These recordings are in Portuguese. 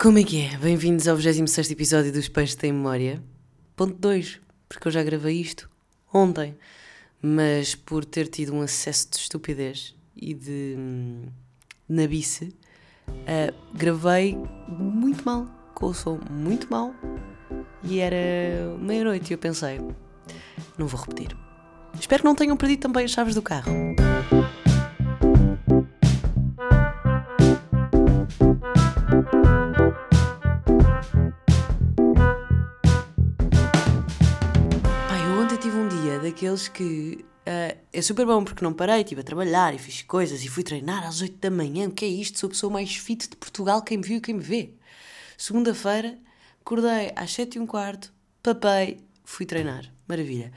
Como é que é? Bem-vindos ao 26 episódio dos Peixes Tem Memória. Ponto 2, porque eu já gravei isto ontem, mas por ter tido um acesso de estupidez e de hum, nabice, uh, gravei muito mal, com o som muito mal, e era meia-noite e eu pensei, não vou repetir. Espero que não tenham perdido também as chaves do carro. Daqueles que uh, é super bom porque não parei, estive a trabalhar e fiz coisas e fui treinar às 8 da manhã. O que é isto? Sou a pessoa mais fit de Portugal, quem me viu e quem me vê. Segunda-feira, acordei às 7 e um quarto, papei, fui treinar. Maravilha.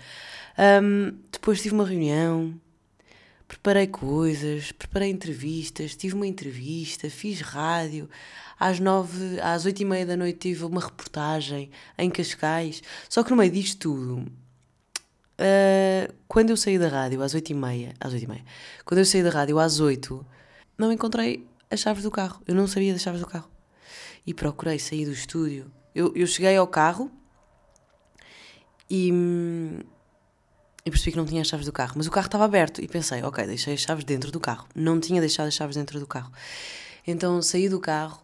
Um, depois tive uma reunião, preparei coisas, preparei entrevistas, tive uma entrevista, fiz rádio. Às nove, às oito e meia da noite tive uma reportagem em Cascais. Só que no meio disto tudo, uh, quando eu saí da rádio às oito e meia, às oito e meia, quando eu saí da rádio às oito, não encontrei as chaves do carro. Eu não sabia das chaves do carro. E procurei sair do estúdio. Eu, eu cheguei ao carro e, e percebi que não tinha as chaves do carro. Mas o carro estava aberto e pensei, ok, deixei as chaves dentro do carro. Não tinha deixado as chaves dentro do carro. Então saí do carro,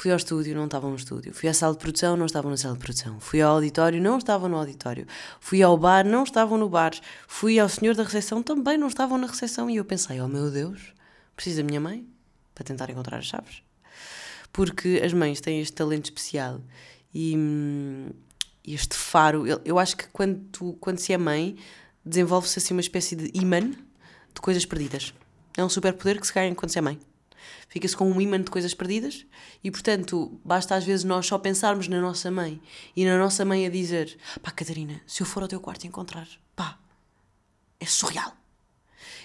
fui ao estúdio, não estavam no estúdio. Fui à sala de produção, não estavam na sala de produção. Fui ao auditório, não estavam no auditório. Fui ao bar, não estavam no bar. Fui ao senhor da recepção, também não estavam na recepção. E eu pensei, oh meu Deus, preciso da minha mãe para tentar encontrar as chaves. Porque as mães têm este talento especial e este faro. Eu acho que quando, tu, quando se é mãe, desenvolve-se assim uma espécie de imã de coisas perdidas. É um superpoder que se ganha quando se é mãe. Fica-se com um imã de coisas perdidas e, portanto, basta às vezes nós só pensarmos na nossa mãe e na nossa mãe a dizer: pá, Catarina, se eu for ao teu quarto encontrar, pá, é surreal.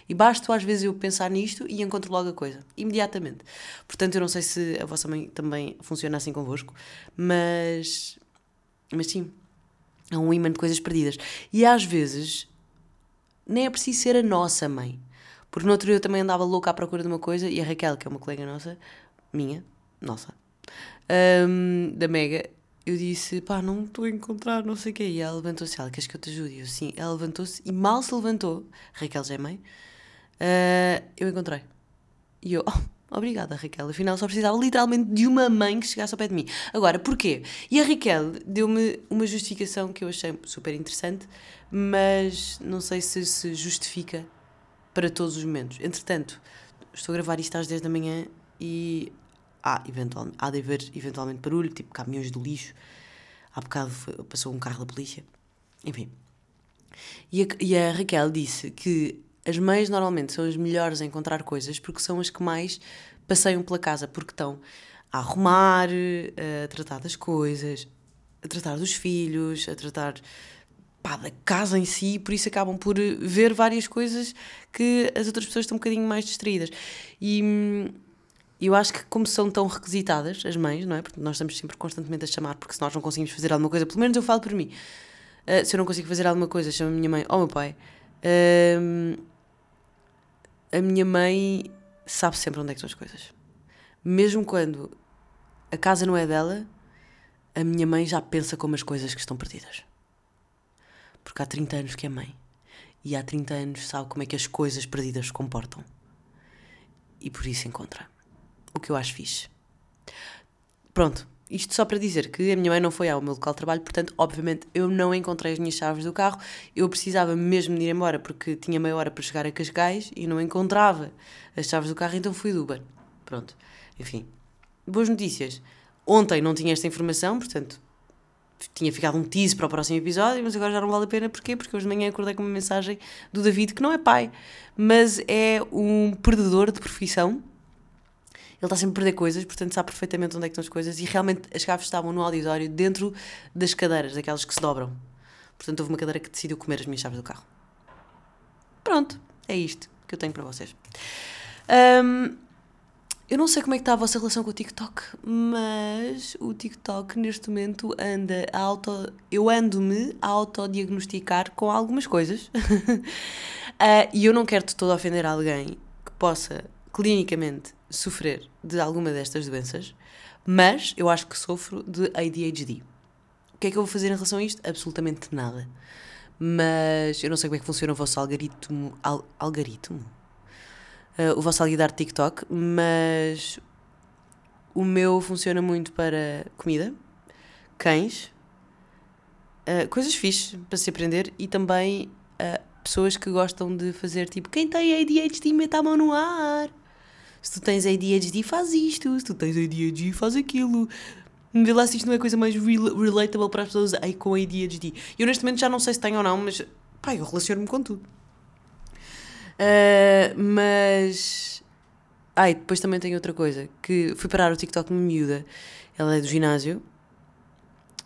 E basta às vezes eu pensar nisto e encontro logo a coisa, imediatamente. Portanto, eu não sei se a vossa mãe também funciona assim convosco, mas mas sim, é um imã de coisas perdidas. E às vezes nem é preciso ser a nossa mãe. Porque no outro dia eu também andava louca à procura de uma coisa e a Raquel, que é uma colega nossa, minha, nossa, um, da Mega, eu disse, pá, não estou a encontrar, não sei o quê. E ela levantou-se, ela, queres que eu te ajude? E eu, sim, ela levantou-se e mal se levantou, Raquel já é mãe, uh, eu encontrei. E eu, oh, Obrigada, Raquel. Afinal, só precisava literalmente de uma mãe que chegasse ao pé de mim. Agora, porquê? E a Raquel deu-me uma justificação que eu achei super interessante, mas não sei se se justifica para todos os momentos. Entretanto, estou a gravar isto às 10 da manhã e há, eventualmente, há de haver eventualmente barulho, tipo caminhões do lixo. Há bocado passou um carro da polícia. Enfim. E a, e a Raquel disse que as mães normalmente são as melhores a encontrar coisas porque são as que mais passeiam pela casa, porque estão a arrumar, a tratar das coisas, a tratar dos filhos, a tratar pá, da casa em si, por isso acabam por ver várias coisas que as outras pessoas estão um bocadinho mais distraídas. E hum, eu acho que, como são tão requisitadas, as mães, não é? Porque nós estamos sempre constantemente a chamar, porque se nós não conseguimos fazer alguma coisa, pelo menos eu falo por mim, uh, se eu não consigo fazer alguma coisa, chamo a minha mãe ou meu pai. Uh, a minha mãe sabe sempre onde é que estão as coisas. Mesmo quando a casa não é dela, a minha mãe já pensa como as coisas que estão perdidas. Porque há 30 anos que é mãe. E há 30 anos sabe como é que as coisas perdidas se comportam. E por isso encontra. O que eu acho fixe. Pronto, isto só para dizer que a minha mãe não foi ao meu local de trabalho, portanto, obviamente, eu não encontrei as minhas chaves do carro. Eu precisava mesmo de ir embora porque tinha meia hora para chegar a Cascais e não encontrava as chaves do carro, então fui do Uber. Pronto, enfim. Boas notícias. Ontem não tinha esta informação, portanto, tinha ficado um tease para o próximo episódio, mas agora já não vale a pena. Porquê? Porque hoje de manhã acordei com uma mensagem do David, que não é pai, mas é um perdedor de profissão ele está sempre a perder coisas, portanto sabe perfeitamente onde é que estão as coisas e realmente as chaves estavam no auditório dentro das cadeiras, daquelas que se dobram. Portanto, houve uma cadeira que decidiu comer as minhas chaves do carro. Pronto, é isto que eu tenho para vocês. Um, eu não sei como é que está a vossa relação com o TikTok, mas o TikTok neste momento anda a auto. Eu ando-me a autodiagnosticar com algumas coisas. uh, e eu não quero de todo ofender alguém que possa clinicamente sofrer de alguma destas doenças, Mas eu acho que sofro de ADHD. O que é que eu vou fazer em relação a isto? Absolutamente nada. Mas eu não sei como é que funciona o vosso algoritmo. Al, algoritmo? Uh, o vosso algoritmo de TikTok, mas o meu funciona muito para comida, cães, uh, coisas fixes para se aprender e também uh, pessoas que gostam de fazer tipo quem tem ADHD meta a mão no ar. Se tu tens ADHD faz isto, se tu tens ADHD faz aquilo. Vê lá se isto não é coisa mais relatable para as pessoas aí com ADHD. Eu neste momento já não sei se tenho ou não, mas pá, eu relaciono-me com tudo. Uh, mas. Ai, depois também tem outra coisa. Que fui parar o TikTok de uma miúda. Ela é do ginásio.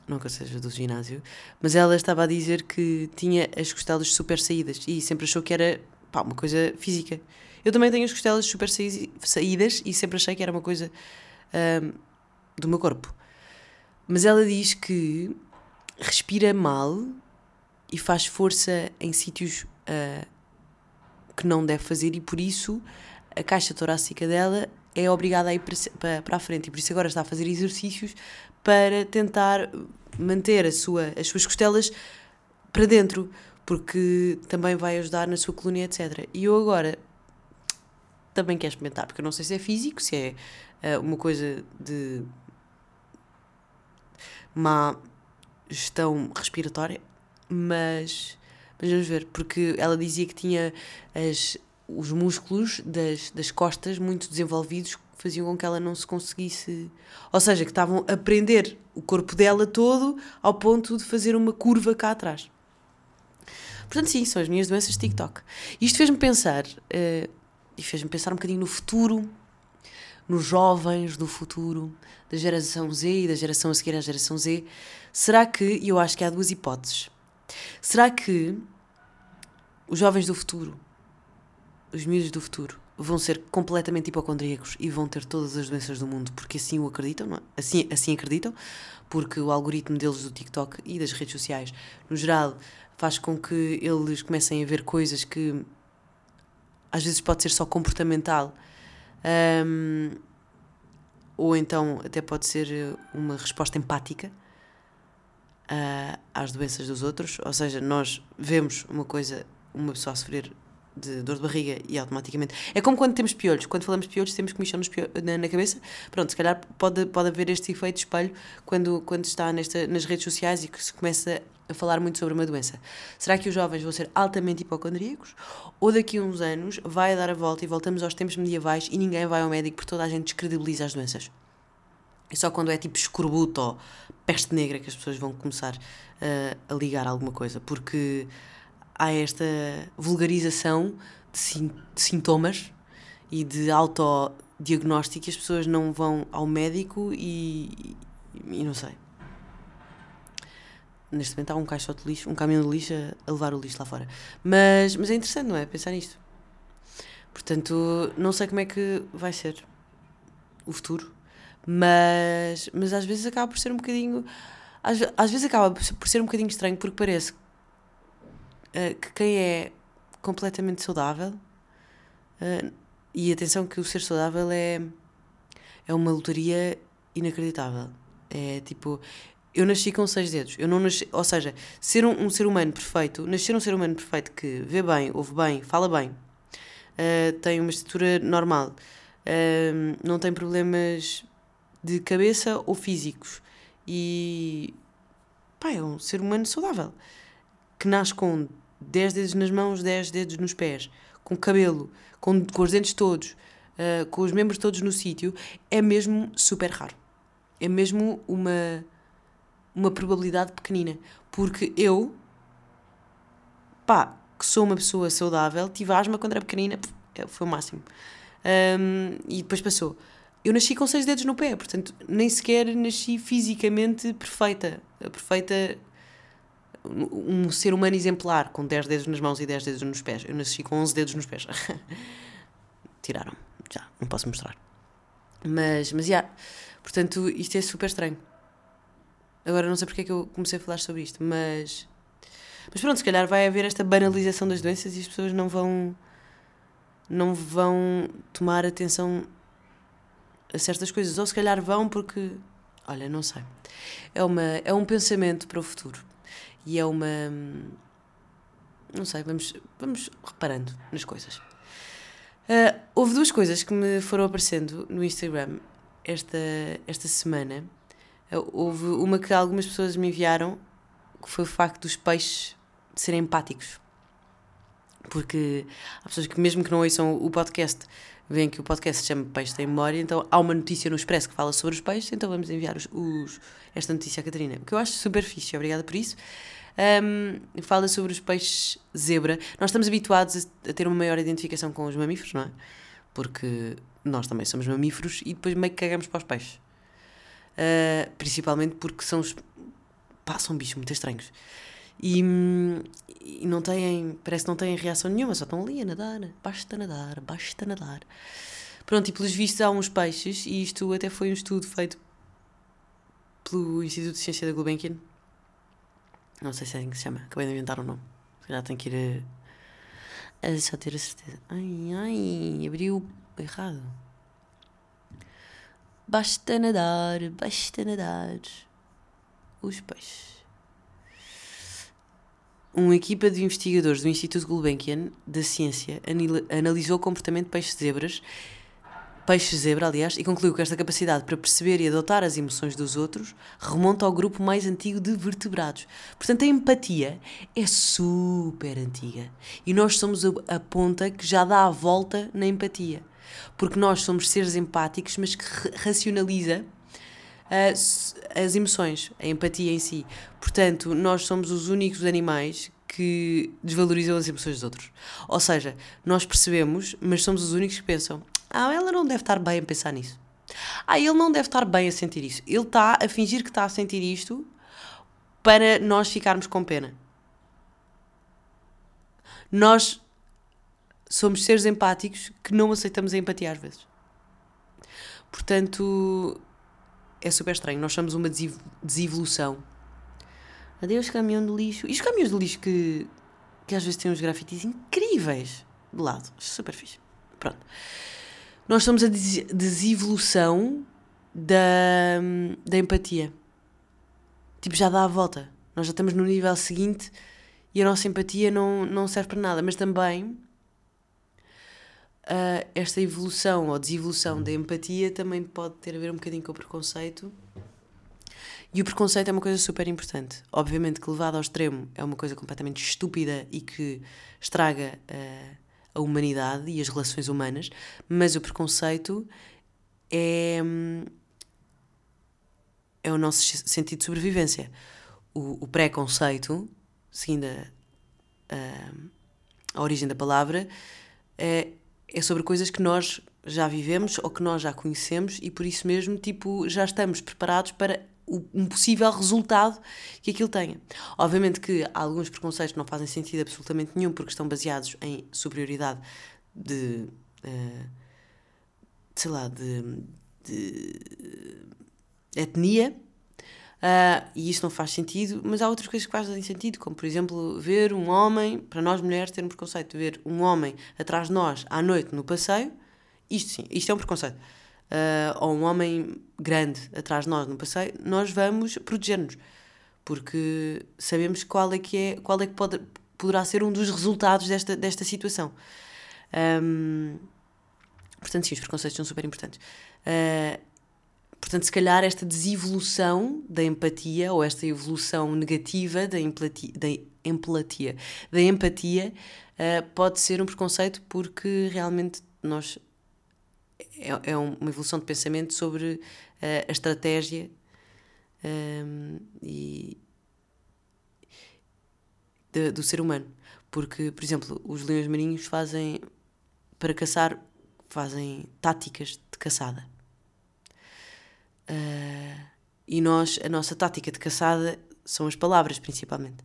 Não que eu seja do ginásio. Mas ela estava a dizer que tinha as costelas super saídas. E sempre achou que era pá, uma coisa física. Eu também tenho as costelas super saídas e sempre achei que era uma coisa um, do meu corpo. Mas ela diz que respira mal e faz força em sítios uh, que não deve fazer e por isso a caixa torácica dela é obrigada a ir para, para a frente e por isso agora está a fazer exercícios para tentar manter a sua, as suas costelas para dentro, porque também vai ajudar na sua coluna, etc. E eu agora também quero experimentar, porque eu não sei se é físico, se é uh, uma coisa de má gestão respiratória, mas, mas vamos ver, porque ela dizia que tinha as, os músculos das, das costas muito desenvolvidos que faziam com que ela não se conseguisse. Ou seja, que estavam a prender o corpo dela todo ao ponto de fazer uma curva cá atrás. Portanto, sim, são as minhas doenças de TikTok. Isto fez-me pensar, uh, e fez-me pensar um bocadinho no futuro, nos jovens do futuro, da geração Z e da geração a seguir à geração Z. Será que, eu acho que há duas hipóteses, será que os jovens do futuro, os miúdos do futuro, vão ser completamente hipocondríacos e vão ter todas as doenças do mundo porque assim o acreditam, não é? assim, assim acreditam, porque o algoritmo deles do TikTok e das redes sociais, no geral, faz com que eles comecem a ver coisas que às vezes pode ser só comportamental. Um, ou então até pode ser uma resposta empática uh, às doenças dos outros, ou seja, nós vemos uma coisa, uma pessoa a sofrer de dor de barriga e automaticamente. É como quando temos piolhos. Quando falamos de piolhos, temos comichão na, na, cabeça. Pronto, se calhar pode, pode haver este efeito de espelho quando, quando está nesta, nas redes sociais e que se começa a falar muito sobre uma doença. Será que os jovens vão ser altamente hipocondríacos? Ou daqui a uns anos vai dar a volta e voltamos aos tempos medievais e ninguém vai ao médico porque toda a gente descredibiliza as doenças? É só quando é tipo escorbuto ou peste negra que as pessoas vão começar uh, a ligar alguma coisa, porque há esta vulgarização de, de sintomas e de autodiagnóstico que as pessoas não vão ao médico e, e, e não sei neste momento há um caixote de lixo, um caminhão de lixo a, levar o lixo lá fora. Mas, mas é interessante, não é? Pensar nisto. Portanto, não sei como é que vai ser o futuro, mas, mas às vezes acaba por ser um bocadinho. Às, às vezes acaba por ser um bocadinho estranho porque parece uh, que quem é completamente saudável. Uh, e atenção que o ser saudável é, é uma lotaria inacreditável. É tipo, eu nasci com seis dedos. Eu não nasci, ou seja, ser um, um, ser humano perfeito, nascer um ser humano perfeito que vê bem, ouve bem, fala bem, uh, tem uma estatura normal, uh, não tem problemas de cabeça ou físicos e pá, é um ser humano saudável que nasce com 10 dedos nas mãos, 10 dedos nos pés, com cabelo, com, com os dentes todos, uh, com os membros todos no sítio, é mesmo super raro. É mesmo uma uma probabilidade pequenina. Porque eu, pá, que sou uma pessoa saudável, tive asma quando era pequenina, é, foi o máximo. Um, e depois passou. Eu nasci com seis dedos no pé, portanto, nem sequer nasci fisicamente perfeita. Perfeita, um ser humano exemplar, com 10 dedos nas mãos e 10 dedos nos pés. Eu nasci com 11 dedos nos pés. Tiraram, já, não posso mostrar. Mas, mas, já, yeah. portanto, isto é super estranho. Agora não sei porque é que eu comecei a falar sobre isto, mas. Mas pronto, se calhar vai haver esta banalização das doenças e as pessoas não vão. não vão tomar atenção a certas coisas, ou se calhar vão porque, olha, não sei. É, uma, é um pensamento para o futuro e é uma. Não sei, vamos, vamos reparando nas coisas. Uh, houve duas coisas que me foram aparecendo no Instagram esta, esta semana. Uh, houve uma que algumas pessoas me enviaram, que foi o facto dos peixes serem empáticos. Porque há pessoas que, mesmo que não ouçam o podcast, veem que o podcast se chama Peixe Tem Memória, então há uma notícia no Expresso que fala sobre os peixes, então vamos enviar os, os, esta notícia à Catarina, o que eu acho super fixe, obrigada por isso. Um, fala sobre os peixes zebra. Nós estamos habituados a, a, ter uma maior identificação com os mamíferos, não é? Porque nós também somos mamíferos e depois meio que cagamos para os peixes. Uh, principalmente porque são, os, pá, são bichos muito estranhos. E, e, não têm, parece que não têm reação nenhuma, só estão ali a nadar, basta nadar, basta nadar. Pronto, e pelos vistos há uns peixes, e isto até foi um estudo feito pelo Instituto de Ciência da Gulbenkian. Não sei se é assim que se chama, acabei de inventar o um nome. Já tenho que ir a, a só ter a certeza. Ai, ai, abriu errado. Basta nadar, basta nadar. Os peixes uma equipa de investigadores do Instituto Gulbenkian da Ciência analisou o comportamento de peixes zebras, peixes zebra, aliás, e concluiu que esta capacidade para perceber e adotar as emoções dos outros remonta ao grupo mais antigo de vertebrados. Portanto, a empatia é super antiga. E nós somos a ponta que já dá a volta na empatia. Porque nós somos seres empáticos, mas que racionaliza as, emoções, a empatia em si. Portanto, nós somos os únicos animais que desvalorizam as emoções dos outros. Ou seja, nós percebemos, mas somos os únicos que pensam: ah, ela não deve estar bem a pensar nisso. Ah, ele não deve estar bem a sentir isso. Ele está a fingir que está a sentir isto para nós ficarmos com pena. Nós somos seres empáticos que não aceitamos a empatia às vezes. Portanto, é super estranho. Nós somos uma desevolução. Adeus, caminhão de lixo. E os caminhões de lixo que, que às vezes têm uns grafites incríveis de lado. Super fixe. Pronto. Nós somos a desevolução da, da empatia. Tipo, já dá a volta. Nós já estamos no nível seguinte e a nossa empatia não, não serve para nada. Mas também uh, esta evolução ou desevolução da empatia também pode ter a ver um bocadinho com o preconceito. E o preconceito é uma coisa super importante. Obviamente que levado ao extremo é uma coisa completamente estúpida e que estraga uh, a humanidade e as relações humanas, mas o preconceito é, é o nosso sentido de sobrevivência. O, o preconceito, seguindo a, a, a origem da palavra, é, é sobre coisas que nós já vivemos ou que nós já conhecemos e por isso mesmo, tipo, já estamos preparados para um possível resultado que aquilo tenha. Obviamente que alguns preconceitos não fazem sentido absolutamente nenhum porque estão baseados em superioridade de, uh, sei lá, de, de etnia, Uh, e isso não faz sentido, mas há outras coisas que fazem sentido, como por exemplo ver um homem, para nós mulheres ter um preconceito, ver um homem atrás de nós à noite no passeio, isto sim, isto é um preconceito. Uh, ou um homem grande atrás de nós no passeio, nós vamos proteger-nos, porque sabemos qual é que é, qual é que pode, poderá ser um dos resultados desta, desta situação. Um, portanto, sim, os preconceitos são super importantes. Uh, Portanto, se calhar esta desevolução da empatia ou esta evolução negativa da empatia, da da empatia uh, pode ser um preconceito porque realmente nós é, é uma evolução de pensamento sobre uh, a estratégia um, ehm, e de, do ser humano. Porque, por exemplo, os leões marinhos fazem para caçar fazem táticas de caçada Uh, e nós, a nossa tática de caçada são as palavras, principalmente.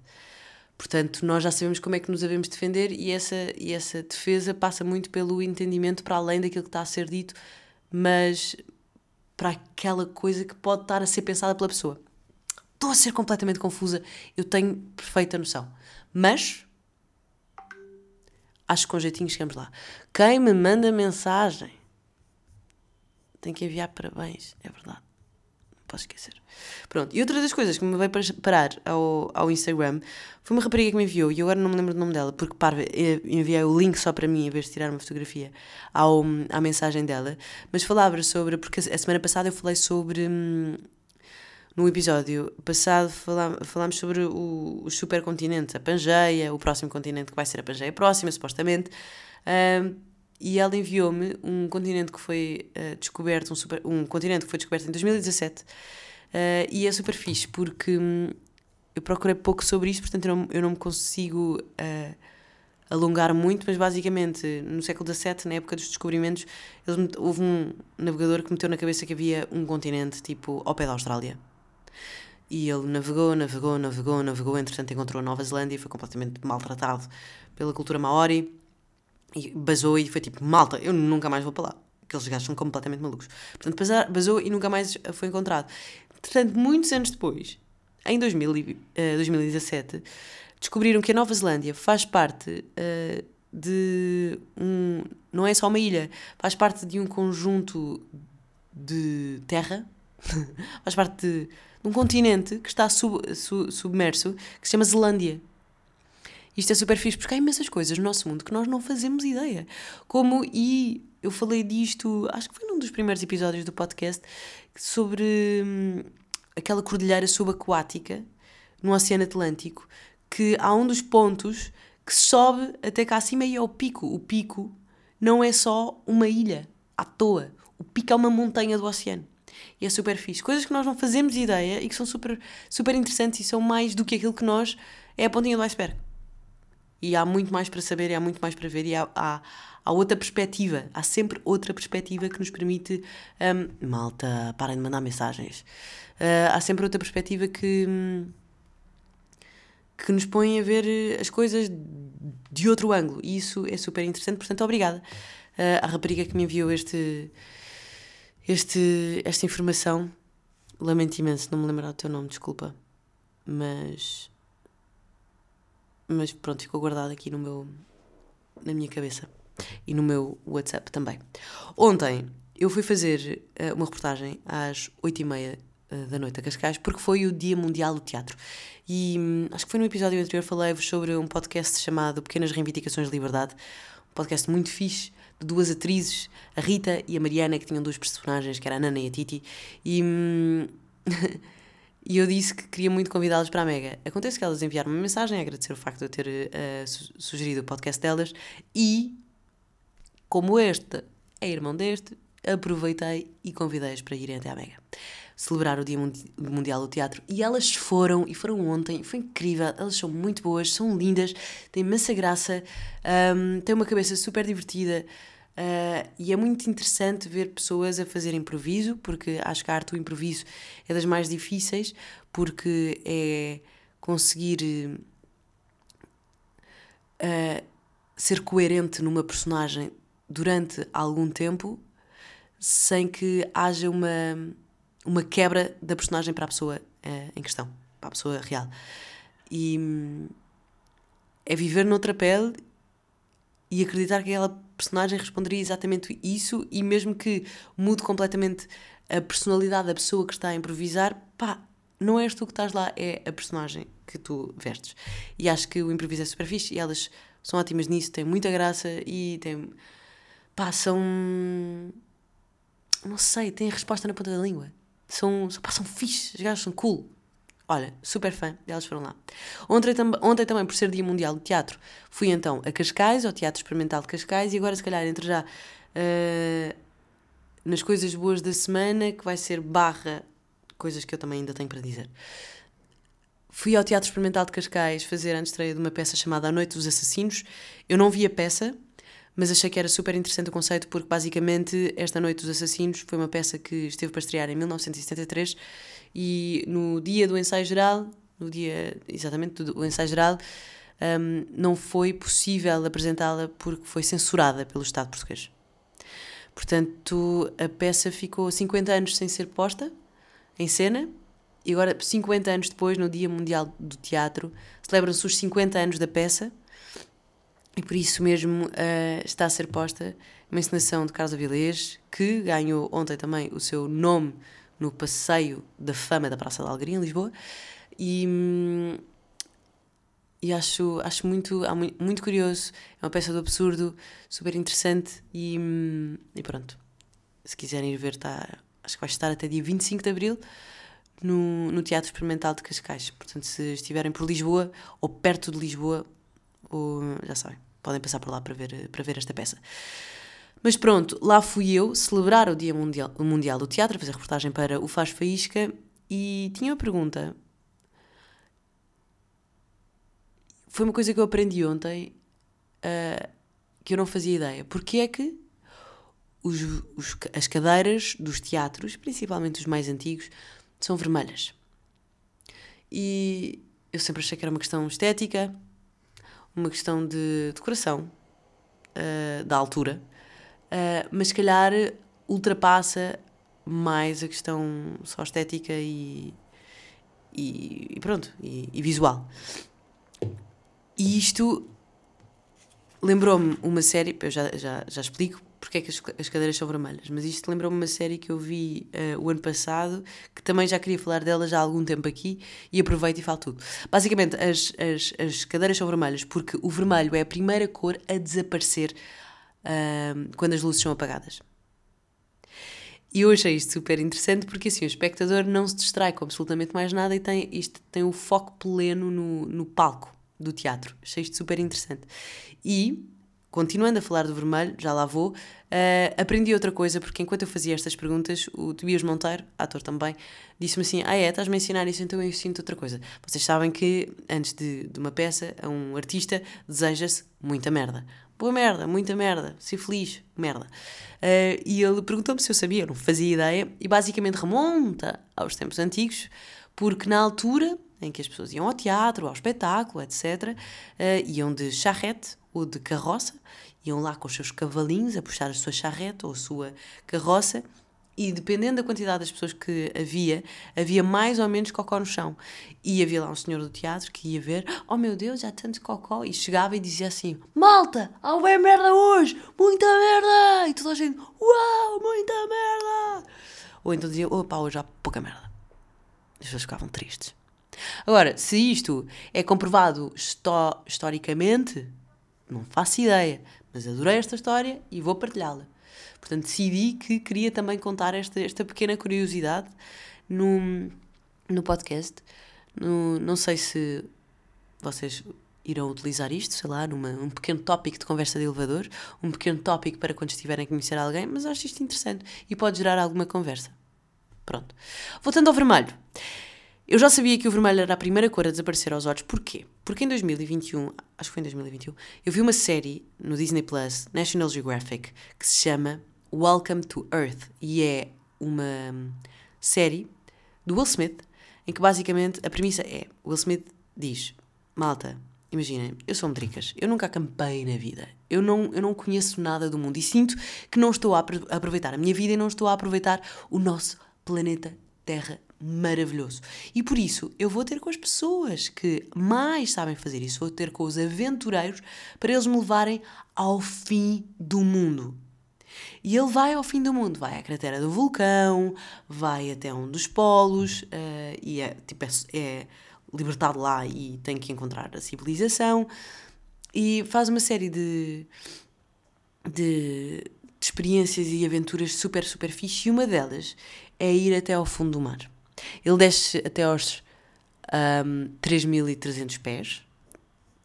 Portanto, nós já sabemos como é que nos devemos defender e essa, e essa defesa passa muito pelo entendimento para além daquilo que está a ser dito, mas para aquela coisa que pode estar a ser pensada pela pessoa. Estou a ser completamente confusa, eu tenho perfeita noção. Mas acho que com jeitinho chegamos lá. Quem me manda mensagem tenho que enviar parabéns, é verdade. Posso esquecer. Pronto, e outra das coisas que me veio parar ao, ao Instagram foi uma rapariga que me enviou, e agora não me lembro do nome dela, porque parva, eh, enviei o link só para mim, em vez de tirar uma fotografia, ao, à mensagem dela. Mas falava sobre, porque a semana passada eu falei sobre. Hum, no episódio passado falámos sobre o, os supercontinentes, a Pangeia, o próximo continente que vai ser a Pangeia próxima, supostamente. Um, e ela enviou-me um continente que foi uh, descoberto, um, super, um continente que foi descoberto em 2017. Uh, ah, e é super fixe porque um, eu procurei pouco sobre isto, portanto eu não, eu não me consigo uh, alongar muito, mas basicamente no século XVII, na época dos descobrimentos, eles, houve um navegador que meteu na cabeça que havia um continente tipo ao pé da Austrália. E ele navegou, navegou, navegou, navegou, entretanto encontrou a Nova Zelândia e foi completamente maltratado pela cultura maori e basou e foi tipo, malta, eu nunca mais vou para lá. Aqueles gajos são completamente malucos. Portanto, basou e nunca mais foi encontrado. Portanto, muitos anos depois, em 2000, uh, 2017, descobriram que a Nova Zelândia faz parte uh, de um. Não é só uma ilha, faz parte de um conjunto de terra, faz parte de, de, um continente que está sub, submerso, que se chama Zelândia. Isto é super fixe, porque há imensas coisas no nosso mundo que nós não fazemos ideia. Como, e eu falei disto, acho que foi num dos primeiros episódios do podcast, sobre hum, aquela cordilheira subaquática no Oceano Atlântico, que há um dos pontos que sobe até cá acima e é o pico. O pico não é só uma ilha à toa. O pico é uma montanha do oceano. E é super fixe. Coisas que nós não fazemos ideia e que são super, super interessantes e são mais do que aquilo que nós é a pontinha do iceberg e há muito mais para saber e há muito mais para ver e há, há, há outra perspectiva, há sempre outra perspectiva que nos permite. Um, malta, parem de mandar mensagens. Uh, há sempre outra perspectiva que. que nos põe a ver as coisas de outro ângulo e isso é super interessante, portanto, obrigada uh, à rapariga que me enviou este, este, esta informação. Lamento imenso não me lembrar do teu nome, desculpa, mas mas pronto, ficou guardado aqui no meu, na minha cabeça e no meu WhatsApp também. Ontem eu fui fazer uh, uma reportagem às 8h30 uh, eh, da noite a Cascais porque foi o Dia Mundial do Teatro. E hum, acho que foi no episódio anterior falei-vos sobre um podcast chamado Pequenas Reivindicações de Liberdade, um podcast muito fixe de duas atrizes, a Rita e a Mariana, que tinham duas personagens, que era a Nana e a Titi. E. Hum, E eu disse que queria muito convidá-las para a Mega. Acontece que elas enviaram uma mensagem a agradecer o facto de eu ter uh, sugerido o podcast delas e, como este é irmão deste, aproveitei e convidei-as para irem até à Mega. Celebrar o Dia Mundial do Teatro. E elas foram, e foram ontem, foi incrível. Elas são muito boas, são lindas, têm imensa graça, um, têm uma cabeça super divertida. Uh, e é muito interessante ver pessoas a fazer improviso, porque acho que a arte do improviso é das mais difíceis, porque é conseguir uh, ser coerente numa personagem durante algum tempo sem que haja uma, uma quebra da personagem para a pessoa uh, em questão, para a pessoa real. E hum, é viver noutra pele e acreditar que aquela personagem responderia exatamente isso e mesmo que mude completamente a personalidade da pessoa que está a improvisar, pá, não és tu que estás lá, é a personagem que tu vestes. E acho que o improviso é super fixe e elas são ótimas nisso, têm muita graça e têm. pá, são. não sei, têm resposta na ponta da língua. São, pá, são fixe, os gajos são cool. Olha, super fã, elas foram lá. Ontem, ontem também, por ser Dia Mundial de Teatro, fui então a Cascais, ao Teatro Experimental de Cascais, e agora se calhar entre já uh, nas coisas boas da semana, que vai ser barra coisas que eu também ainda tenho para dizer. Fui ao Teatro Experimental de Cascais fazer a estreia de uma peça chamada A Noite dos Assassinos. Eu não vi a peça, mas achei que era super interessante o conceito porque basicamente esta Noite dos Assassinos foi uma peça que esteve para estrear em 1973 e no dia do ensaio geral, no dia exatamente do ensaio geral, um, não foi possível apresentá-la porque foi censurada pelo Estado português. Portanto, a peça ficou 50 anos sem ser posta em cena e agora, 50 anos depois, no Dia Mundial do Teatro, celebram-se os 50 anos da peça E por isso mesmo uh, está a ser posta uma encenação de Carlos Avilés, que ganhou ontem também o seu nome no Passeio da Fama da Praça da Alegria, em Lisboa. E, e acho, acho muito, muito curioso. É uma peça do absurdo, super interessante. E, e pronto, se quiserem ir ver, tá, acho que vai estar até dia 25 de abril no, no Teatro Experimental de Cascais. Portanto, se estiverem por Lisboa ou perto de Lisboa, ou, já sabem, podem passar por lá para ver, para ver esta peça. Mas pronto, lá fui eu celebrar o Dia Mundial, mundial do Teatro, fazer reportagem para o Faz Faísca e tinha uma pergunta. Foi uma coisa que eu aprendi ontem uh, que eu não fazia ideia. Porque é que os, os, as cadeiras dos teatros, principalmente os mais antigos, são vermelhas? E eu sempre achei que era uma questão estética, uma questão de decoração, uh, da altura uh, mas se calhar ultrapassa mais a questão só estética e, e, e pronto, e, e, visual. E isto lembrou-me uma série, eu já, já, já explico porque é que as, as cadeiras são vermelhas, mas isto lembrou-me uma série que eu vi uh, o ano passado, que também já queria falar dela já há algum tempo aqui, e aproveito e falo tudo. Basicamente, as, as, as cadeiras são vermelhas porque o vermelho é a primeira cor a desaparecer uh, quando as luzes são apagadas. E eu achei isto super interessante porque assim o espectador não se distrai com absolutamente mais nada e tem, isto tem o foco pleno no, no palco do teatro. Achei isto super interessante. E, continuando a falar do vermelho, já lá vou, uh, aprendi outra coisa porque enquanto eu fazia estas perguntas, o Tobias Monteiro, ator também, disse-me assim: Ah, é, estás-me a ensinar isso, então eu ensino outra coisa. Vocês sabem que antes de, de uma peça, a um artista deseja-se muita merda boa merda, muita merda, ser feliz, merda. Uh, e ele perguntou-me se eu sabia, eu não fazia ideia, e basicamente remonta aos tempos antigos, porque na altura em que as pessoas iam ao teatro, ao espetáculo, etc., uh, eh, iam de charrete ou de carroça, iam lá com os seus cavalinhos a puxar a sua charrete ou a sua carroça e dependendo da quantidade das pessoas que havia, havia mais ou menos cocó no chão. E havia lá um senhor do teatro que ia ver, oh meu Deus, há tanto cocó, e chegava e dizia assim: Malta, há bem merda hoje, muita merda! E toda a gente, uau, muita merda! Ou então dizia, opa, hoje há pouca merda. As pessoas ficavam tristes. Agora, se isto é comprovado historicamente, não faço ideia, mas adorei esta história e vou partilhá-la. Portanto, decidi que queria também contar esta, esta pequena curiosidade no, no podcast. No, não sei se vocês irão utilizar isto, sei lá, numa, um pequeno tópico de conversa de elevador, um pequeno tópico para quando estiverem a conhecer alguém, mas acho isto interessante e pode gerar alguma conversa. Pronto. Voltando ao vermelho. Eu já sabia que o vermelho era a primeira cor a desaparecer aos olhos. Porquê? Porque em 2021, acho que foi em 2021, eu vi uma série no Disney Plus, National Geographic, que se chama Welcome to Earth e é uma série do Will Smith em que basicamente a premissa é: Will Smith diz, malta, imaginem, eu sou medricas, eu nunca acampei na vida, eu não, eu não conheço nada do mundo e sinto que não estou a aproveitar a minha vida e não estou a aproveitar o nosso planeta Terra maravilhoso. E por isso eu vou ter com as pessoas que mais sabem fazer isso, vou ter com os aventureiros para eles me levarem ao fim do mundo. E ele vai ao fim do mundo, vai à cratera do vulcão, vai até um dos polos uh, e é, tipo, é, é libertado lá e tem que encontrar a civilização e faz uma série de, de, de experiências e aventuras super, super fixe e uma delas é ir até ao fundo do mar. Ele desce até aos um, 3.300 pés,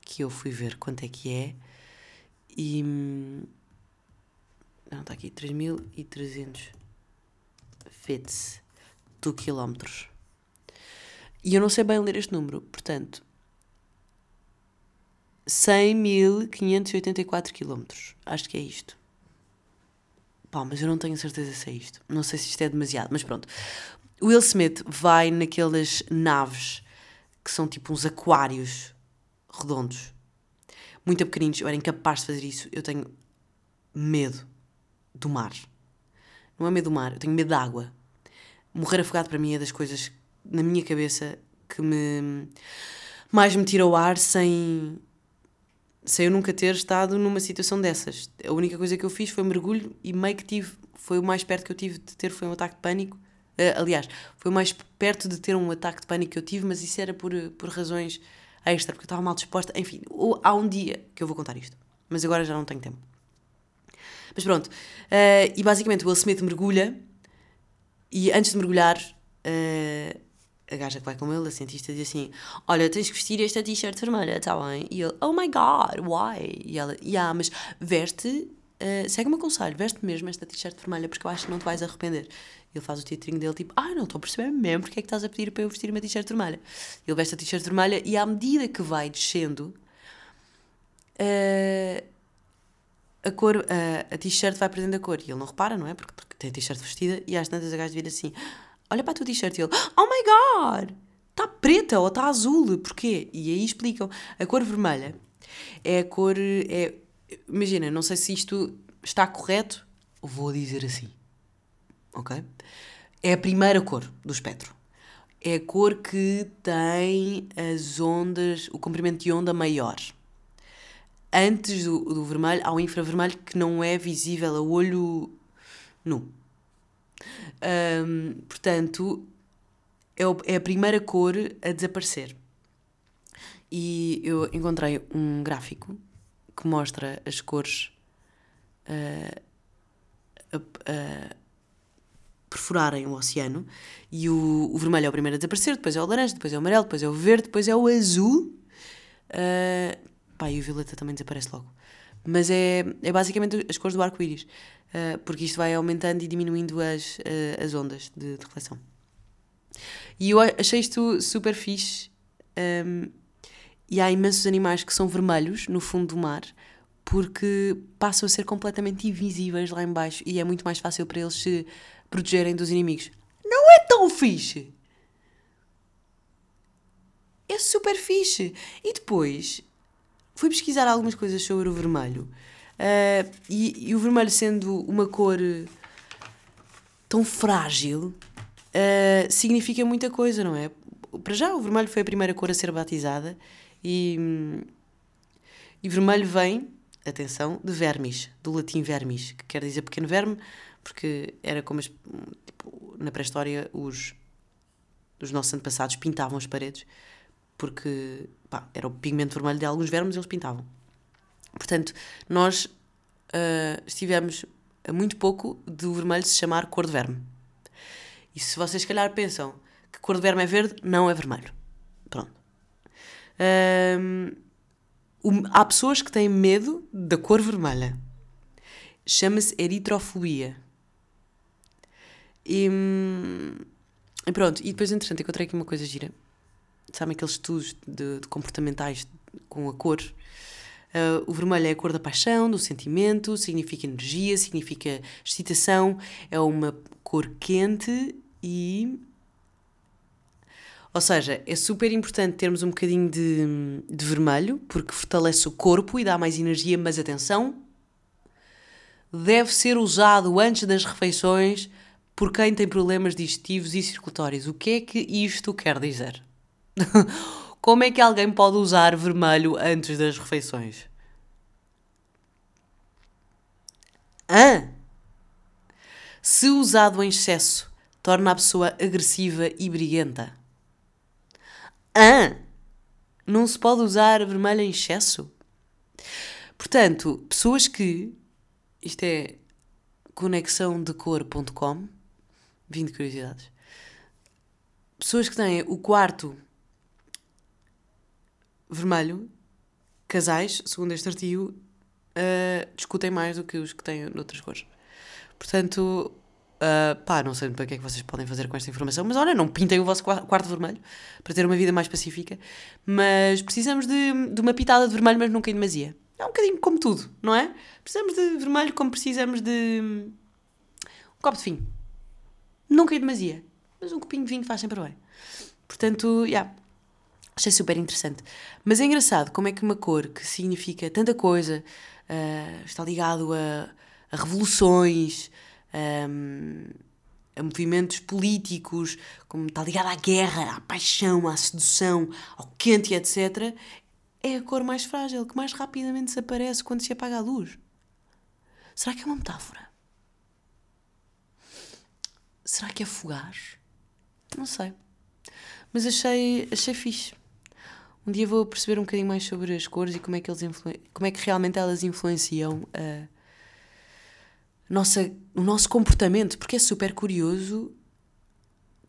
que eu fui ver quanto é que é, e hum, não, está aqui. 3.300 feet do quilómetros. E eu não sei bem ler este número, portanto. 100.584 quilómetros. Acho que é isto. Pá, mas eu não tenho certeza se é isto. Não sei se isto é demasiado, mas pronto. Will Smith vai naquelas naves que são tipo uns aquários redondos, muito pequeninos. Eu era incapaz de fazer isso. Eu tenho medo do mar. Não é medo do mar, eu tenho medo da água. Morrer afogado para mim é das coisas na minha cabeça que me mais me tira o ar sem sem eu nunca ter estado numa situação dessas. A única coisa que eu fiz foi mergulho e meio que tive, foi o mais perto que eu tive de ter foi um ataque de pânico. Uh, aliás, foi o mais perto de ter um ataque de pânico que eu tive, mas isso era por, por razões extra, porque eu estava mal disposta. Enfim, há um dia que eu vou contar isto, mas agora já não tenho tempo. Mas pronto, uh, e basicamente o Will Smith mergulha e antes de mergulhar, uh, a gaja que vai com ele, a cientista, diz assim: Olha, tens que vestir esta t-shirt vermelha, tá bem? E ele: Oh my god, why? E ela: Yeah, mas veste, uh, segue o conselho, veste mesmo esta t-shirt vermelha porque eu acho que não te vais arrepender. Ele faz o teatrinho dele, tipo: Ah, não estou a perceber mesmo porque é que estás a pedir para eu vestir uma t-shirt vermelha. Ele veste a t-shirt vermelha e à medida que vai descendo, uh, a cor, uh, a t-shirt vai perdendo a cor. E ele não repara, não é? Porque, tem a t-shirt vestida e às tantas a gaja vir assim olha para a tua t-shirt e ele, oh my god, está preta ou está azul, porquê? E aí explicam, a cor vermelha é a cor, é, imagina, não sei se isto está correto, vou dizer assim, ok? É a primeira cor do espectro. É a cor que tem as ondas, o comprimento de onda maior. Antes do, do vermelho, há o infravermelho que não é visível a olho nu. Um, portanto, é, é a primeira cor a desaparecer. E eu encontrei um gráfico que mostra as cores uh, a, a perforarem o oceano e o, o, vermelho é o primeiro a desaparecer, depois é o laranja, depois é o amarelo, depois é o verde, depois é o azul. Uh, pá, e o violeta também desaparece logo. Mas é, é basicamente as cores do arco-íris. Uh, porque isto vai aumentando e diminuindo as, uh, as ondas de, de, reflexão. E eu achei isto super fixe. Um, e há imensos animais que são vermelhos no fundo do mar porque passam a ser completamente invisíveis lá embaixo e é muito mais fácil para eles se protegerem dos inimigos. Não é tão fixe! É super fixe! E depois fui pesquisar algumas coisas sobre o vermelho Uh, e, e, o vermelho sendo uma cor tão frágil, uh, significa muita coisa, não é? Para já, o vermelho foi a primeira cor a ser batizada e, e vermelho vem, atenção, de vermis, do latim vermis, que quer dizer pequeno verme, porque era como as, tipo, na pré-história os, os nossos antepassados pintavam as paredes, porque pá, era o pigmento vermelho de alguns vermes, eles pintavam. Portanto, nós uh, estivemos a muito pouco do vermelho se chamar cor de verme. E se vocês, se calhar, pensam que cor de verme é verde, não é vermelho. Pronto. Um, há pessoas que têm medo da cor vermelha. Chama-se eritrofobia. E, e, pronto, e depois, entretanto, encontrei aqui uma coisa gira. Sabem aqueles estudos de, de comportamentais com a cor? Uh, o vermelho é a cor da paixão, do sentimento, significa energia, significa excitação, é uma cor quente e. Ou seja, é super importante termos um bocadinho de, de vermelho, porque fortalece o corpo e dá mais energia, mas atenção, deve ser usado antes das refeições por quem tem problemas digestivos e circulatórios. O que é que isto quer dizer? Como é que alguém pode usar vermelho antes das refeições? Hã? Se usado em excesso, torna a pessoa agressiva e briguenta. Hã? Não se pode usar vermelho em excesso? Portanto, pessoas que. Isto é conexãodecor.com 20 curiosidades. Pessoas que têm o quarto vermelho, casais, segundo este artigo, uh, discutem mais do que os que têm noutras cores. Portanto, uh, pá, não sei para que é que vocês podem fazer com esta informação, mas olha, não pintem o vosso quarto vermelho para ter uma vida mais pacífica. Mas precisamos de, de uma pitada de vermelho, mas nunca em demasia. É um bocadinho como tudo, não é? Precisamos de vermelho como precisamos de um copo de vinho. Nunca em demasia, mas um copinho de vinho faz sempre bem. Portanto, já, yeah, Achei super interessante. Mas é engraçado como é que uma cor que significa tanta coisa uh, está ligado a, a revoluções, um, a movimentos políticos, como está ligado à guerra, à paixão, à sedução, ao quente, etc. é a cor mais frágil, que mais rapidamente desaparece quando se apaga a luz. Será que é uma metáfora? Será que é fugaz? Não sei. Mas achei, achei fixe. Um dia vou perceber um bocadinho mais sobre as cores e como é que, eles como é que realmente elas influenciam a nossa, o nosso comportamento, porque é super curioso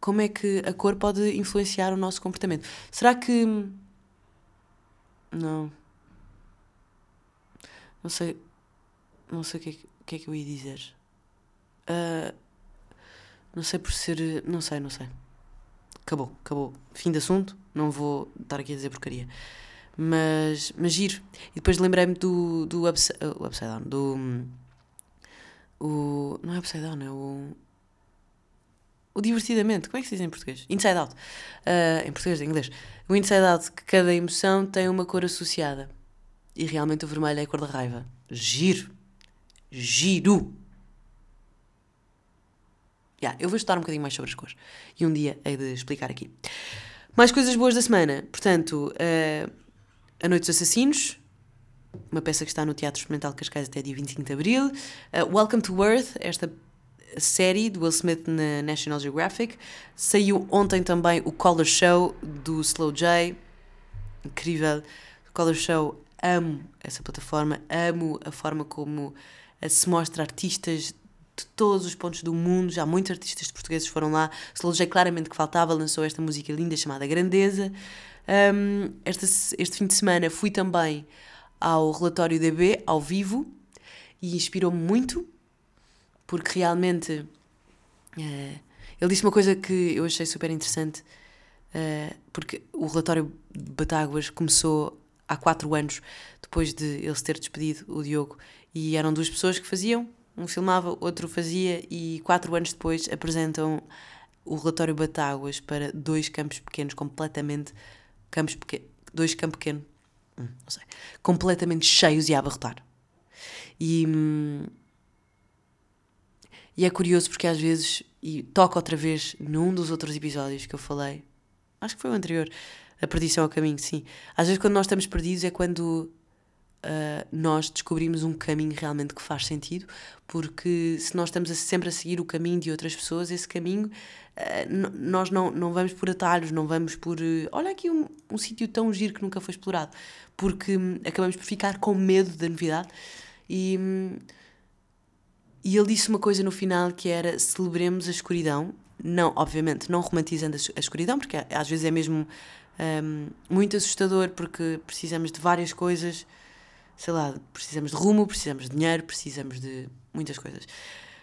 como é que a cor pode influenciar o nosso comportamento. Será que. Não. Não sei. Não sei o que é, o que, é que eu ia dizer. Uh, não sei por ser. Não sei, não sei. Acabou, acabou. Fim de assunto. Não vou estar aqui a dizer porcaria. Mas, mas giro. E depois lembrei-me do, do upside, uh, upside Down. Do. O, não é Upside Down, é o. O Divertidamente. Como é que se diz em português? Inside Out. Uh, em português, em inglês. O Inside Out, que cada emoção tem uma cor associada. E realmente o vermelho é a cor da raiva. Giro. Giro. Yeah, eu vou estudar um bocadinho mais sobre as cores. E um dia hei de explicar aqui. Mais coisas boas da semana. Portanto, uh, A Noite dos Assassinos. Uma peça que está no Teatro Experimental Cascais até dia 25 de Abril. Uh, Welcome to Earth, esta série do Will Smith na National Geographic. Saiu ontem também o Color Show do Slow J. Incrível. Color Show, amo essa plataforma, amo a forma como se mostra artistas de todos os pontos do mundo, já muitos artistas portugueses foram lá. J claramente que faltava, lançou esta música linda chamada Grandeza. Um, este, este fim de semana fui também ao relatório DB, ao vivo, e inspirou-me muito, porque realmente uh, ele disse uma coisa que eu achei super interessante, uh, porque o relatório de Batáguas começou há quatro anos, depois de ele se ter despedido, o Diogo, e eram duas pessoas que faziam um filmava, outro fazia, e quatro anos depois apresentam o relatório Batáguas para dois campos pequenos, completamente. Campos pequenos. Dois campos pequenos. Hum, não sei. Completamente cheios e a abarrotar. E. Hum, e é curioso porque às vezes. E toca outra vez num dos outros episódios que eu falei. Acho que foi o anterior. A perdição ao caminho, sim. Às vezes quando nós estamos perdidos é quando uh, nós descobrimos um caminho realmente que faz sentido, porque se nós estamos a, sempre a seguir o caminho de outras pessoas, esse caminho, uh, nós não, não vamos por atalhos, não vamos por. Uh, olha aqui um, um sítio tão giro que nunca foi explorado, porque um, acabamos por ficar com medo da novidade. E, um, e ele disse uma coisa no final que era: celebremos a escuridão. Não, obviamente, não romantizando a escuridão, porque às vezes é mesmo um, muito assustador, porque precisamos de várias coisas sei lá, precisamos de rumo, precisamos de dinheiro, precisamos de muitas coisas.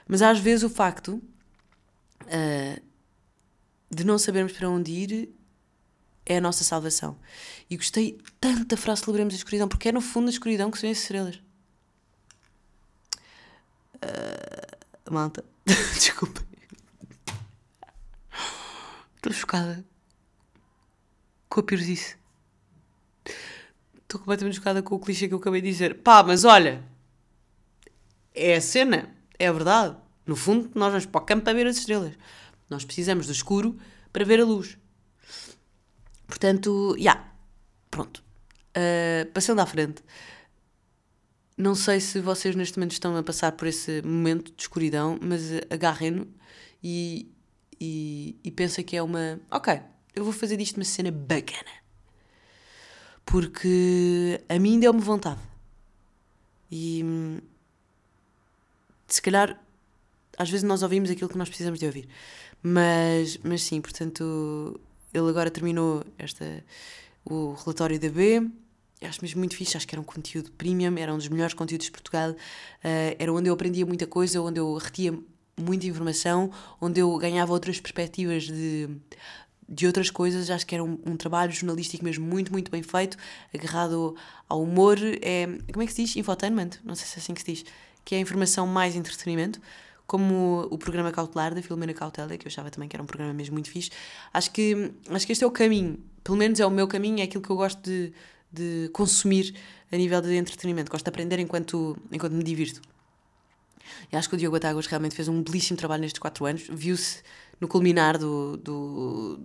Mas às vezes o facto uh, de não sabermos para onde ir é a nossa salvação. E gostei tanto da frase celebremos a escuridão, porque é no fundo a escuridão que são as estrelas. Uh, malta, desculpa. Estou chocada com a pirzice. Estou completamente chocada com o clichê que eu acabei de dizer. Pá, mas olha, é a cena, é a verdade. No fundo, nós vamos para o campo para ver as estrelas. Nós precisamos do escuro para ver a luz. Portanto, já. Yeah, pronto. Uh, passando à frente. Não sei se vocês neste momento estão a passar por esse momento de escuridão, mas agarrem-no e, e, e pensem que é uma. Ok, eu vou fazer disto uma cena bacana porque a mim deu-me vontade. E se calhar às vezes nós ouvimos aquilo que nós precisamos de ouvir. Mas, mas sim, portanto, ele agora terminou esta, o relatório da B. Acho mesmo muito fixe, acho que era um conteúdo premium, era um dos melhores conteúdos de Portugal. Uh, era onde eu aprendia muita coisa, onde eu retia muita informação, onde eu ganhava outras perspectivas de, de outras coisas, acho que era um, um, trabalho jornalístico mesmo muito, muito bem feito, agarrado ao humor, é, como é que se diz? Infotainment, não sei se é assim que se diz, que é a informação mais entretenimento, como o programa Cautelar da Filomena Cautela, que eu achava também que era um programa mesmo muito fixe. Acho que, acho que este é o caminho, pelo menos é o meu caminho, é aquilo que eu gosto de, de consumir a nível de entretenimento, gosto de aprender enquanto, enquanto me divirto. E acho que o Diogo Batáguas realmente fez um belíssimo trabalho nestes quatro anos, viu-se no culminar do, do,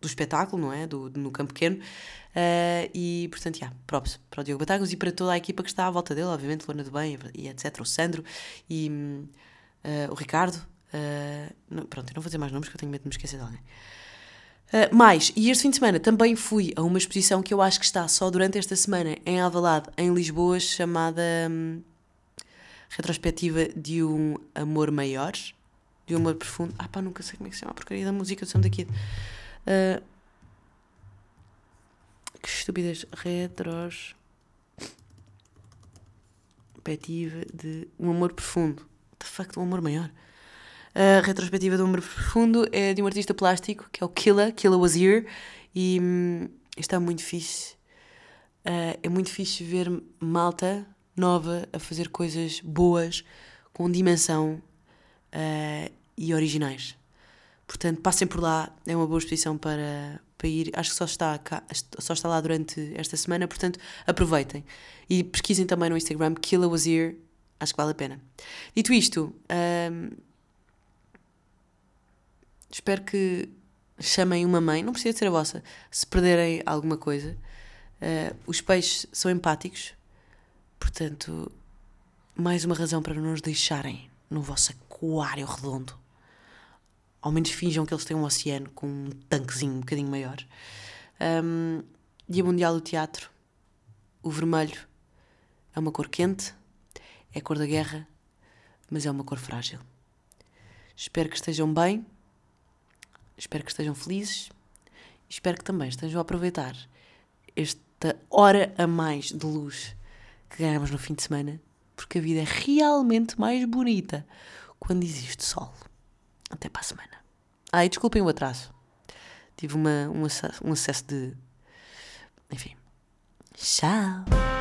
do espetáculo, não é? Do, no campo pequeno. Uh, e, portanto, yeah, props para o Diogo Batagos e para toda a equipa que está à volta dele, obviamente, Luana do Bem e etc. O Sandro e uh, o Ricardo. Uh, não, pronto, eu não vou dizer mais nomes porque eu tenho medo de me esquecer de alguém. Uh, mais, e este fim de semana também fui a uma exposição que eu acho que está só durante esta semana em Alvalade, em Lisboa, chamada hum, Retrospectiva de um Amor Maior, de um Amor Profundo. Ah pá, nunca sei como é que se chama a porcaria da música do São daqui. Uh, que estupidez. Retrospectiva de um amor profundo. What the fuck, um amor maior? A retrospectiva do Amor Profundo é de um artista plástico, que é o Killa, Killa Wazir, e hum, está muito fixe. Uh, é muito fixe ver malta nova a fazer coisas boas, com dimensão uh, e originais. Portanto, passem por lá, é uma boa exposição para, para ir. Acho que só está, cá, só está lá durante esta semana, portanto, aproveitem. E pesquisem também no Instagram, Killa acho que vale a pena. Dito isto, hum, Espero que chamem uma mãe, não precisa ser a vossa, se perderem alguma coisa. Uh, os peixes são empáticos, portanto, mais uma razão para não os deixarem no vosso aquário redondo. Ao menos finjam que eles têm um oceano com um tanquezinho um bocadinho maior. Um, Dia Mundial do Teatro. O vermelho é uma cor quente, é a cor da guerra, mas é uma cor frágil. Espero que estejam bem Espero que estejam felizes. Espero que também estejam a aproveitar esta hora a mais de luz que ganhamos no fim de semana, porque a vida é realmente mais bonita quando existe sol. Até para a semana. Ah, e desculpem o atraso. Tive uma, um, acesso, um acesso de. Enfim. Tchau!